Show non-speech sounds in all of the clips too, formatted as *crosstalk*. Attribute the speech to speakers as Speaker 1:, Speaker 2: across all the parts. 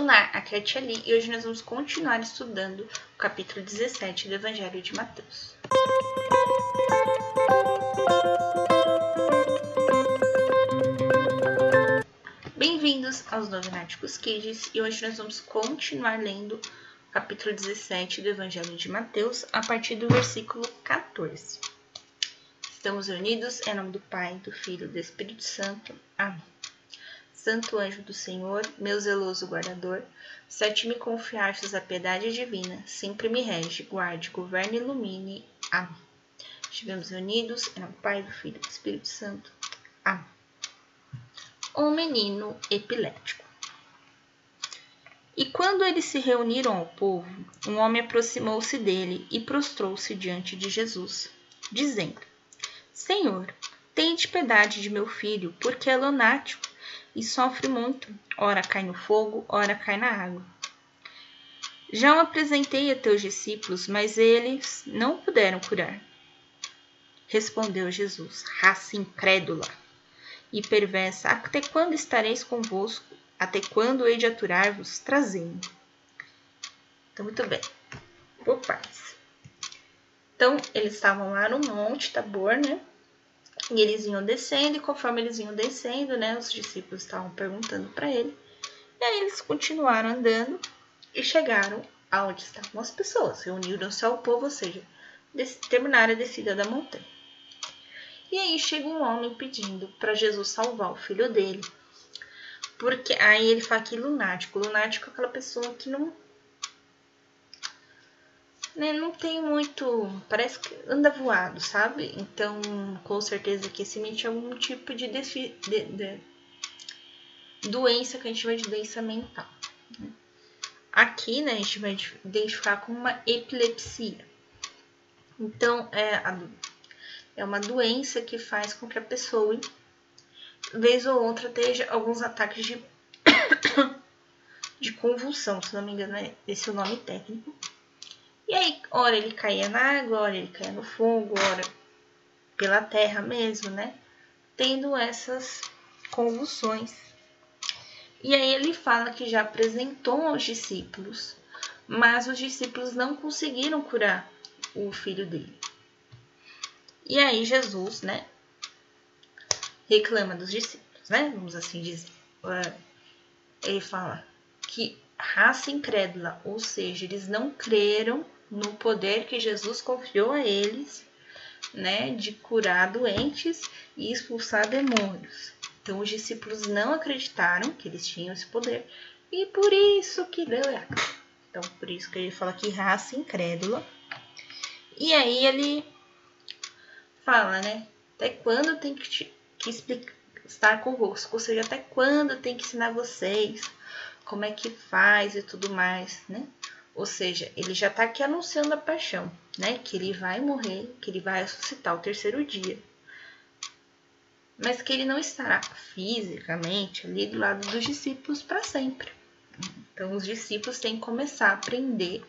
Speaker 1: Olá, aqui é a Tia Li e hoje nós vamos continuar estudando o capítulo 17 do Evangelho de Mateus. Bem-vindos aos Novenáticos Kids e hoje nós vamos continuar lendo o capítulo 17 do Evangelho de Mateus a partir do versículo 14. Estamos reunidos em nome do Pai, do Filho e do Espírito Santo. Amém. Santo anjo do Senhor, meu zeloso guardador, se a ti me confiastes a piedade divina, sempre me rege, guarde, governe e ilumine. Amém. Estivemos reunidos nome do Pai, do Filho e do Espírito Santo. Amém. Um menino epilético. E quando eles se reuniram ao povo, um homem aproximou-se dele e prostrou-se diante de Jesus, dizendo: Senhor, tende piedade de meu filho, porque é lunático e sofre muito. Ora cai no fogo, ora cai na água. Já o apresentei a teus discípulos, mas eles não puderam curar. Respondeu Jesus, raça incrédula e perversa, até quando estareis convosco? Até quando hei de aturar-vos, trazendo? Então, muito bem. Por partes. Então, eles estavam lá no Monte Tabor, né? E eles iam descendo, e conforme eles iam descendo, né, os discípulos estavam perguntando para ele. E aí eles continuaram andando e chegaram aonde estavam as pessoas, reuniram-se ao povo, ou seja, terminaram a descida da montanha. E aí chega um homem pedindo para Jesus salvar o filho dele. Porque aí ele fala que lunático. Lunático é aquela pessoa que não né, não tem muito. Parece que anda voado, sabe? Então, com certeza que esse mente é algum tipo de, de, de, doença que a gente vai de doença mental. Aqui, né, a gente vai identificar como uma epilepsia. Então, é, a, é uma doença que faz com que a pessoa, vez ou outra, tenha alguns ataques de, *coughs* de convulsão, se não me engano, é esse é o nome técnico e aí, ora ele caía na água, ora ele caía no fogo, ora pela terra mesmo, né? Tendo essas convulsões. E aí ele fala que já apresentou aos discípulos, mas os discípulos não conseguiram curar o filho dele. E aí Jesus, né, reclama dos discípulos, né? Vamos assim dizer. Ele fala que raça incrédula, ou seja, eles não creram no poder que Jesus confiou a eles, né, de curar doentes e expulsar demônios. Então os discípulos não acreditaram que eles tinham esse poder e por isso que deu errado. Então por isso que ele fala que raça incrédula. E aí ele fala, né, até quando tem que, te, que explicar, estar convosco, ou seja, até quando tem que ensinar vocês como é que faz e tudo mais, né? Ou seja, ele já está aqui anunciando a paixão, né? Que ele vai morrer, que ele vai ressuscitar o terceiro dia. Mas que ele não estará fisicamente ali do lado dos discípulos para sempre. Então, os discípulos têm que começar a aprender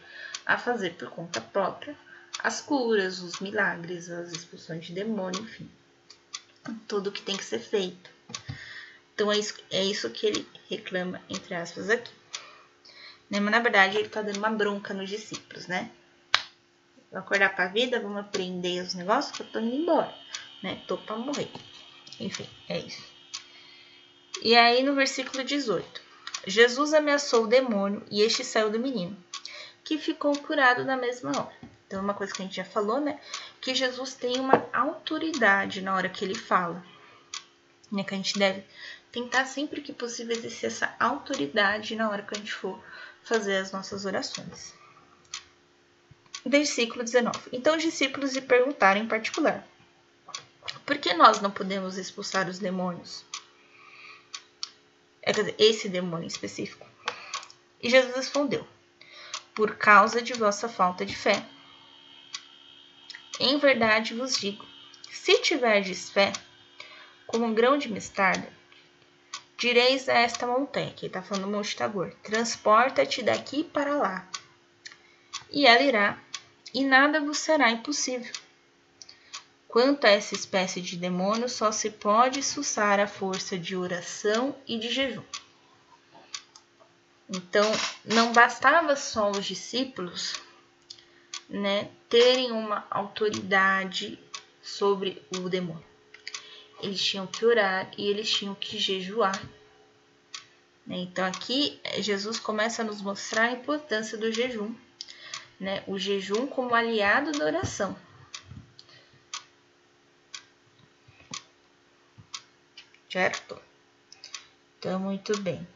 Speaker 1: a fazer por conta própria as curas, os milagres, as expulsões de demônio, enfim. Tudo o que tem que ser feito. Então, é isso, é isso que ele reclama, entre aspas, aqui. Né? Mas na verdade ele está dando uma bronca nos discípulos, né? Vou acordar para a vida, vamos aprender os negócios que eu tô indo embora, né? Tô para morrer. Enfim, é isso. E aí no versículo 18, Jesus ameaçou o demônio e este saiu do menino, que ficou curado na mesma hora. Então, uma coisa que a gente já falou, né? Que Jesus tem uma autoridade na hora que ele fala. Né? Que a gente deve tentar sempre que possível exercer essa autoridade na hora que a gente for fazer as nossas orações. Versículo 19. Então os discípulos lhe perguntaram em particular: Por que nós não podemos expulsar os demônios? É, dizer, esse demônio específico. E Jesus respondeu: Por causa de vossa falta de fé. Em verdade vos digo: se tiverdes fé, como um grão de mostarda, Direis a esta montanha, que está falando do Monte transporta-te daqui para lá. E ela irá, e nada vos será impossível. Quanto a essa espécie de demônio, só se pode suçar a força de oração e de jejum. Então, não bastava só os discípulos né, terem uma autoridade sobre o demônio. Eles tinham que orar e eles tinham que jejuar. Né? Então, aqui Jesus começa a nos mostrar a importância do jejum, né? o jejum como aliado da oração. Certo? Então, muito bem.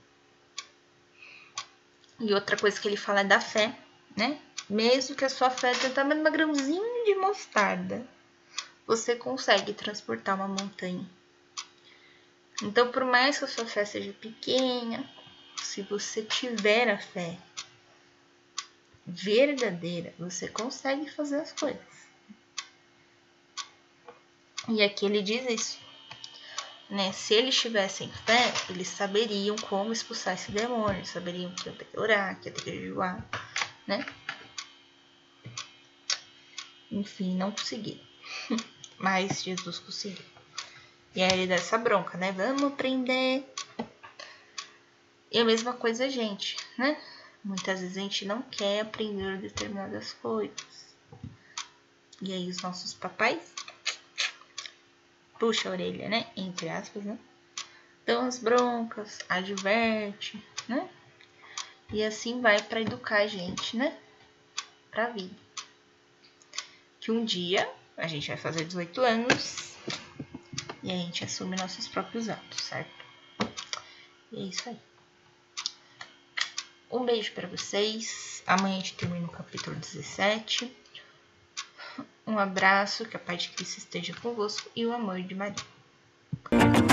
Speaker 1: E outra coisa que ele fala é da fé, né? Mesmo que a sua fé tenha tamanho uma grãozinho de mostarda, você consegue transportar uma montanha. Então, por mais que a sua fé seja pequena, se você tiver a fé verdadeira, você consegue fazer as coisas. E aqui ele diz isso. Né? Se eles tivessem fé, eles saberiam como expulsar esse demônio, saberiam que ia ter que orar, que ia ter que jejuar, né? Enfim, não conseguiram. Mas Jesus conseguiu. E aí ele dá essa bronca, né? Vamos prender. E a mesma coisa gente, né? Muitas vezes a gente não quer aprender determinadas coisas. E aí os nossos papais puxa a orelha, né? Entre aspas, né? Dão as broncas, adverte, né? E assim vai para educar a gente, né? Pra vida. Que um dia a gente vai fazer 18 anos e a gente assume nossos próprios atos, certo? E é isso aí. Um beijo para vocês. Amanhã a gente termina o capítulo 17. Um abraço, que a paz de Cristo esteja convosco e o amor de Maria.